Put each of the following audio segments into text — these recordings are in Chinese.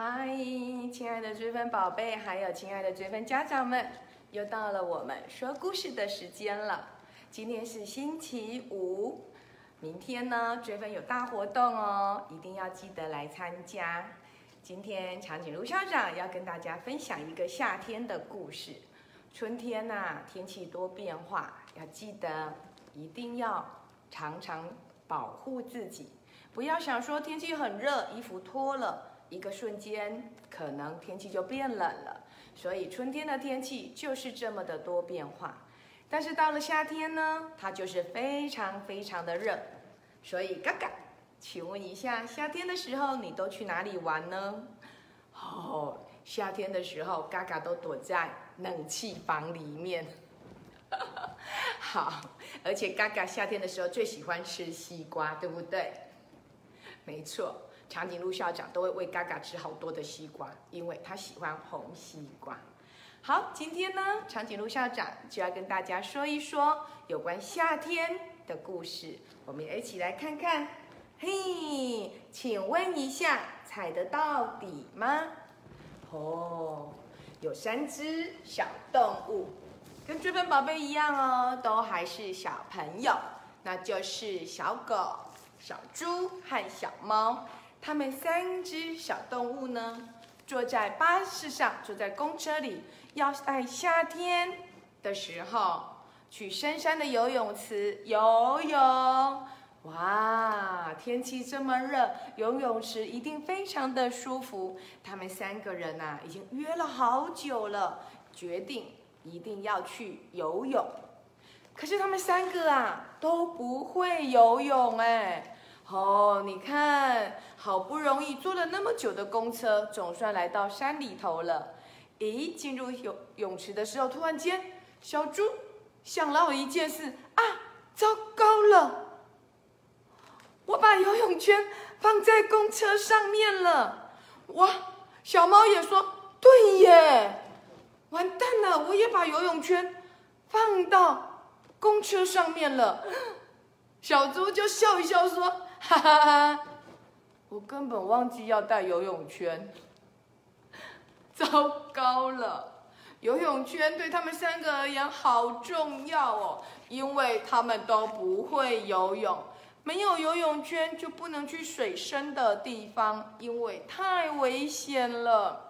嗨，亲爱的追分宝贝，还有亲爱的追分家长们，又到了我们说故事的时间了。今天是星期五，明天呢追分有大活动哦，一定要记得来参加。今天长颈鹿校长要跟大家分享一个夏天的故事。春天呐、天气多变化，要记得一定要常常保护自己，不要想说天气很热，衣服脱了。一个瞬间，可能天气就变冷了。所以春天的天气就是这么的多变化。但是到了夏天呢，它就是非常非常的热。所以嘎嘎，请问一下，夏天的时候你都去哪里玩呢？哦，夏天的时候，嘎嘎都躲在冷气房里面。好，而且嘎嘎夏天的时候最喜欢吃西瓜，对不对？没错。长颈鹿校长都会喂嘎嘎吃好多的西瓜，因为他喜欢红西瓜。好，今天呢，长颈鹿校长就要跟大家说一说有关夏天的故事。我们一起来看看。嘿，请问一下，踩得到底吗？哦，有三只小动物，跟追分宝贝一样哦，都还是小朋友，那就是小狗、小猪和小猫。他们三只小动物呢，坐在巴士上，坐在公车里，要在夏天的时候去深山的游泳池游泳。哇，天气这么热，游泳池一定非常的舒服。他们三个人呐，已经约了好久了，决定一定要去游泳。可是他们三个啊，都不会游泳哎。哦，你看，好不容易坐了那么久的公车，总算来到山里头了。咦，进入泳泳池的时候，突然间，小猪想到一件事啊，糟糕了，我把游泳圈放在公车上面了。哇，小猫也说对耶，完蛋了，我也把游泳圈放到公车上面了。小猪就笑一笑说。哈哈哈！我根本忘记要带游泳圈，糟糕了！游泳圈对他们三个而言好重要哦，因为他们都不会游泳，没有游泳圈就不能去水深的地方，因为太危险了。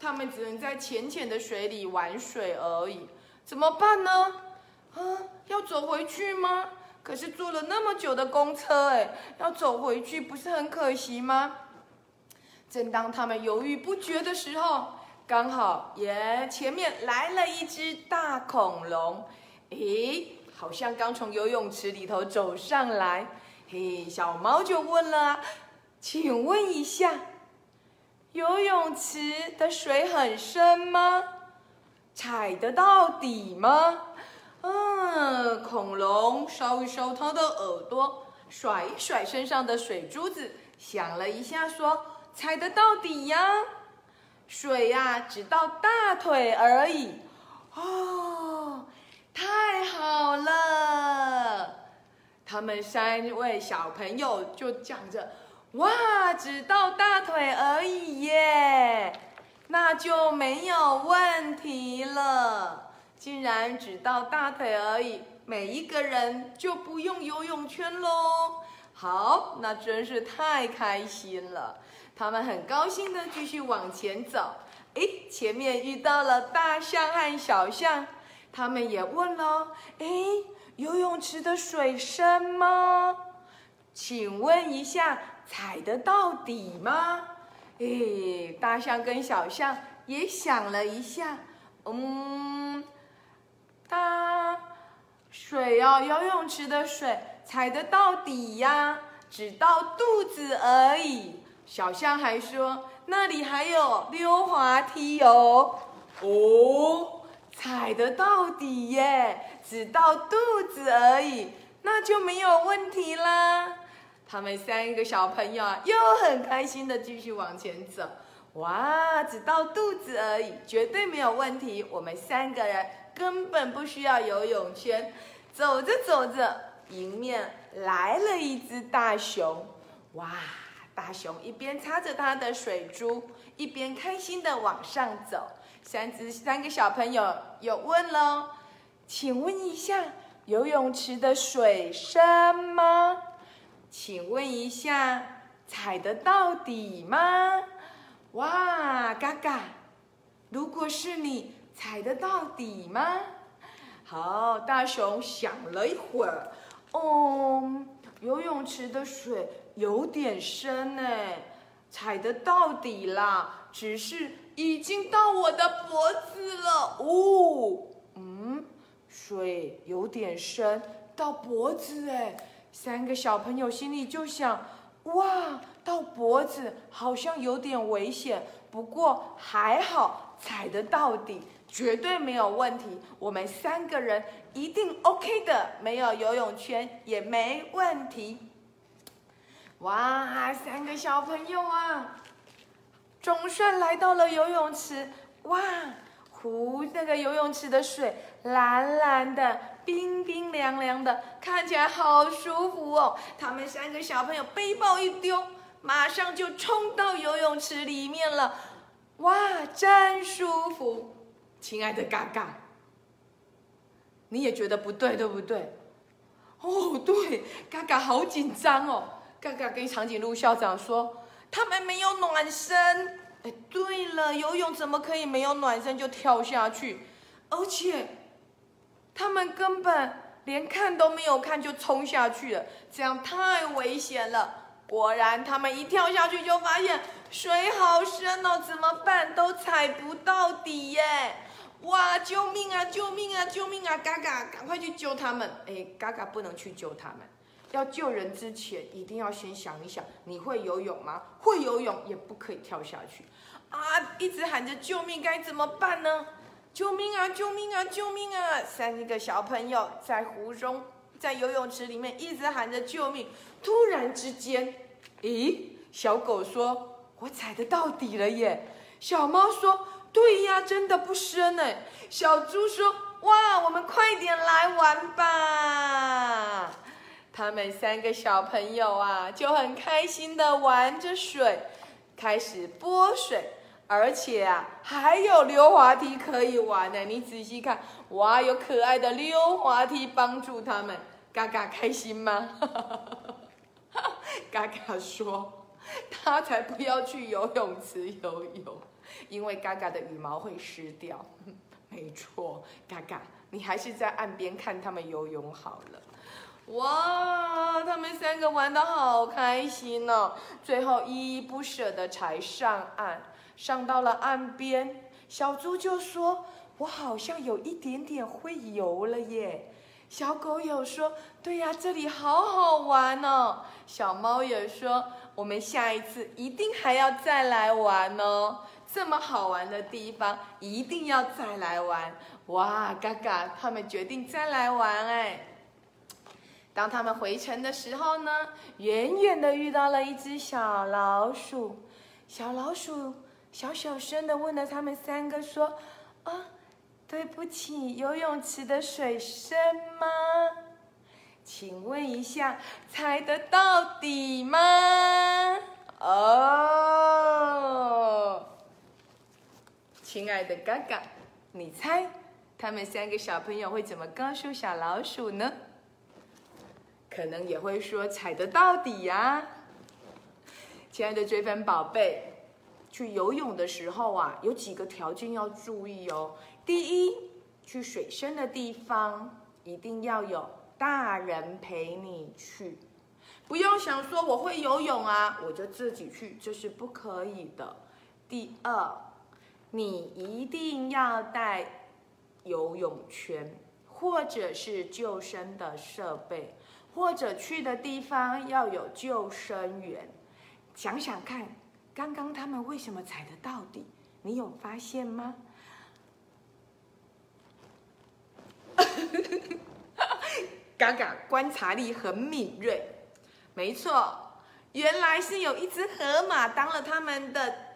他们只能在浅浅的水里玩水而已，怎么办呢？啊，要走回去吗？可是坐了那么久的公车，哎，要走回去不是很可惜吗？正当他们犹豫不决的时候，刚好耶，前面来了一只大恐龙，诶，好像刚从游泳池里头走上来。嘿，小猫就问了：“请问一下，游泳池的水很深吗？踩得到底吗？”嗯，恐龙烧一烧它的耳朵，甩一甩身上的水珠子，想了一下，说：“踩得到底呀，水呀，只到大腿而已。”哦，太好了！他们三位小朋友就讲着：“哇，只到大腿而已耶，那就没有问题了。”竟然只到大腿而已，每一个人就不用游泳圈喽。好，那真是太开心了。他们很高兴的继续往前走。诶，前面遇到了大象和小象，他们也问了：诶，游泳池的水深吗？请问一下，踩得到底吗？诶，大象跟小象也想了一下，嗯。哒水哦，游泳池的水踩得到底呀，只到肚子而已。小象还说那里还有溜滑梯哦，哦，踩得到底耶，只到肚子而已，那就没有问题啦。他们三个小朋友啊，又很开心的继续往前走。哇，只到肚子而已，绝对没有问题。我们三个人。根本不需要游泳圈，走着走着，迎面来了一只大熊，哇，大熊一边擦着它的水珠，一边开心的往上走。三只三个小朋友又问喽：“请问一下，游泳池的水深吗？请问一下，踩得到底吗？”哇，嘎嘎，如果是你，踩得到底吗？好，大熊想了一会儿，哦，游泳池的水有点深呢，踩得到底啦，只是已经到我的脖子了。哦，嗯，水有点深，到脖子哎，三个小朋友心里就想，哇，到脖子好像有点危险，不过还好踩得到底。绝对没有问题，我们三个人一定 OK 的，没有游泳圈也没问题。哇，三个小朋友啊，总算来到了游泳池。哇，湖那个游泳池的水蓝蓝的，冰冰凉凉的，看起来好舒服哦。他们三个小朋友背包一丢，马上就冲到游泳池里面了。哇，真舒服。亲爱的嘎嘎，你也觉得不对，对不对？哦，对，嘎嘎好紧张哦。嘎嘎跟长颈鹿校长说，他们没有暖身。哎，对了，游泳怎么可以没有暖身就跳下去？而且他们根本连看都没有看就冲下去了，这样太危险了。果然，他们一跳下去就发现水好深哦，怎么办？都踩不到底耶！哇！救命啊！救命啊！救命啊！嘎嘎，赶快去救他们！哎，嘎嘎不能去救他们，要救人之前一定要先想一想，你会游泳吗？会游泳也不可以跳下去啊！一直喊着救命，该怎么办呢？救命啊！救命啊！救命啊！三个小朋友在湖中，在游泳池里面一直喊着救命。突然之间，咦？小狗说：“我踩得到底了耶！”小猫说。对呀，真的不深呢。小猪说：“哇，我们快点来玩吧！”他们三个小朋友啊，就很开心的玩着水，开始拨水，而且啊，还有溜滑梯可以玩呢。你仔细看，哇，有可爱的溜滑梯帮助他们。嘎嘎开心吗？嘎嘎说：“他才不要去游泳池游泳。”因为嘎嘎的羽毛会湿掉，没错，嘎嘎，你还是在岸边看他们游泳好了。哇，他们三个玩的好开心哦，最后依依不舍的才上岸。上到了岸边，小猪就说：“我好像有一点点会游了耶。”小狗有说：“对呀，这里好好玩哦。”小猫也说：“我们下一次一定还要再来玩哦。”这么好玩的地方，一定要再来玩哇！嘎嘎，他们决定再来玩哎。当他们回城的时候呢，远远的遇到了一只小老鼠。小老鼠小小声的问了他们三个说：“啊，对不起，游泳池的水深吗？请问一下，踩得到底吗？”哦。亲爱的嘎嘎，你猜他们三个小朋友会怎么告诉小老鼠呢？可能也会说踩得到底呀。亲爱的追分宝贝，去游泳的时候啊，有几个条件要注意哦。第一，去水深的地方一定要有大人陪你去，不用想说我会游泳啊，我就自己去，这是不可以的。第二。你一定要带游泳圈，或者是救生的设备，或者去的地方要有救生员。想想看，刚刚他们为什么踩得到底？你有发现吗？嘎嘎，观察力很敏锐。没错，原来是有一只河马当了他们的。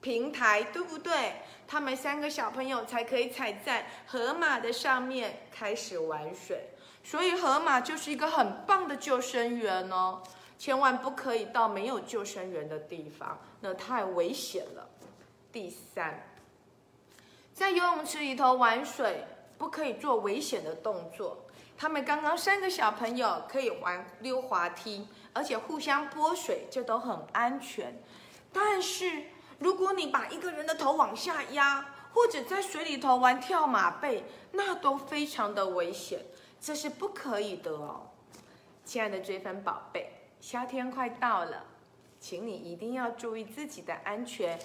平台对不对？他们三个小朋友才可以踩在河马的上面开始玩水，所以河马就是一个很棒的救生员哦。千万不可以到没有救生员的地方，那太危险了。第三，在游泳池里头玩水，不可以做危险的动作。他们刚刚三个小朋友可以玩溜滑梯，而且互相泼水，这都很安全。但是，如果你把一个人的头往下压，或者在水里头玩跳马背，那都非常的危险，这是不可以的哦。亲爱的追分宝贝，夏天快到了，请你一定要注意自己的安全。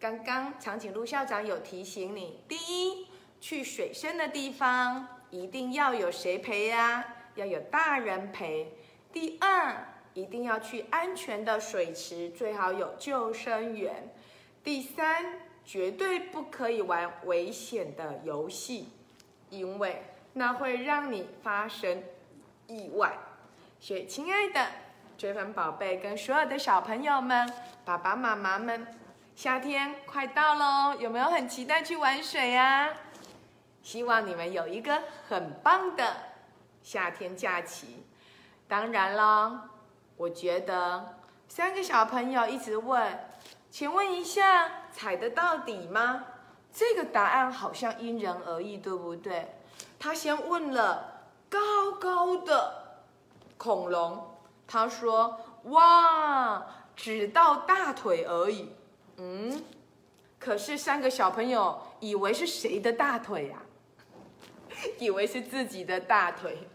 刚刚长颈鹿校长有提醒你：第一，去水深的地方一定要有谁陪呀？要有大人陪。第二，一定要去安全的水池，最好有救生员。第三。绝对不可以玩危险的游戏，因为那会让你发生意外。所以，亲爱的追粉宝贝跟所有的小朋友们、爸爸妈妈们，夏天快到喽，有没有很期待去玩水呀？希望你们有一个很棒的夏天假期。当然了，我觉得三个小朋友一直问。请问一下，踩得到底吗？这个答案好像因人而异，对不对？他先问了高高的恐龙，他说：“哇，只到大腿而已。”嗯，可是三个小朋友以为是谁的大腿呀？以为是自己的大腿，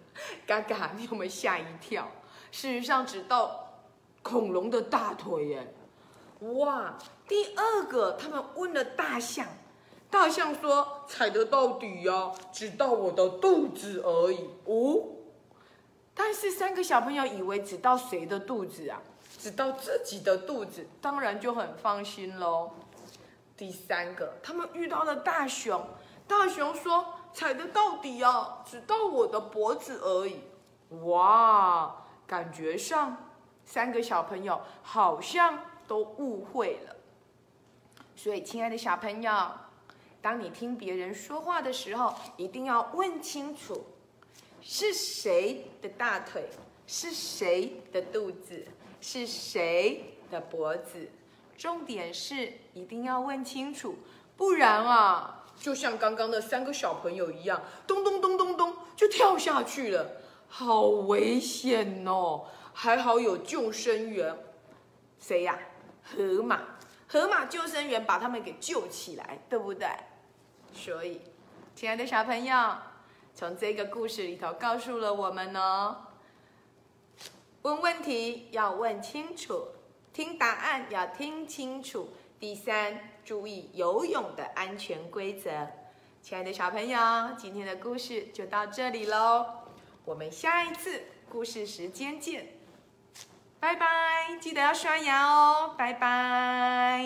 嘎嘎，你有没有吓一跳？事实上，只到恐龙的大腿耶。哇！第二个，他们问了大象，大象说：“踩得到底呀，只到我的肚子而已。”哦，但是三个小朋友以为只到谁的肚子啊？只到自己的肚子，当然就很放心喽。第三个，他们遇到了大熊，大熊说：“踩得到底呀，只到我的脖子而已。”哇，感觉上三个小朋友好像。都误会了，所以亲爱的小朋友，当你听别人说话的时候，一定要问清楚是谁的大腿，是谁的肚子，是谁的脖子。重点是一定要问清楚，不然啊，就像刚刚的三个小朋友一样，咚咚咚咚咚就跳下去了，好危险哦！还好有救生员，谁呀？河马，河马救生员把他们给救起来，对不对？所以，亲爱的小朋友，从这个故事里头告诉了我们哦，问问题要问清楚，听答案要听清楚。第三，注意游泳的安全规则。亲爱的小朋友，今天的故事就到这里喽，我们下一次故事时间见。拜拜，记得要刷牙哦，拜拜。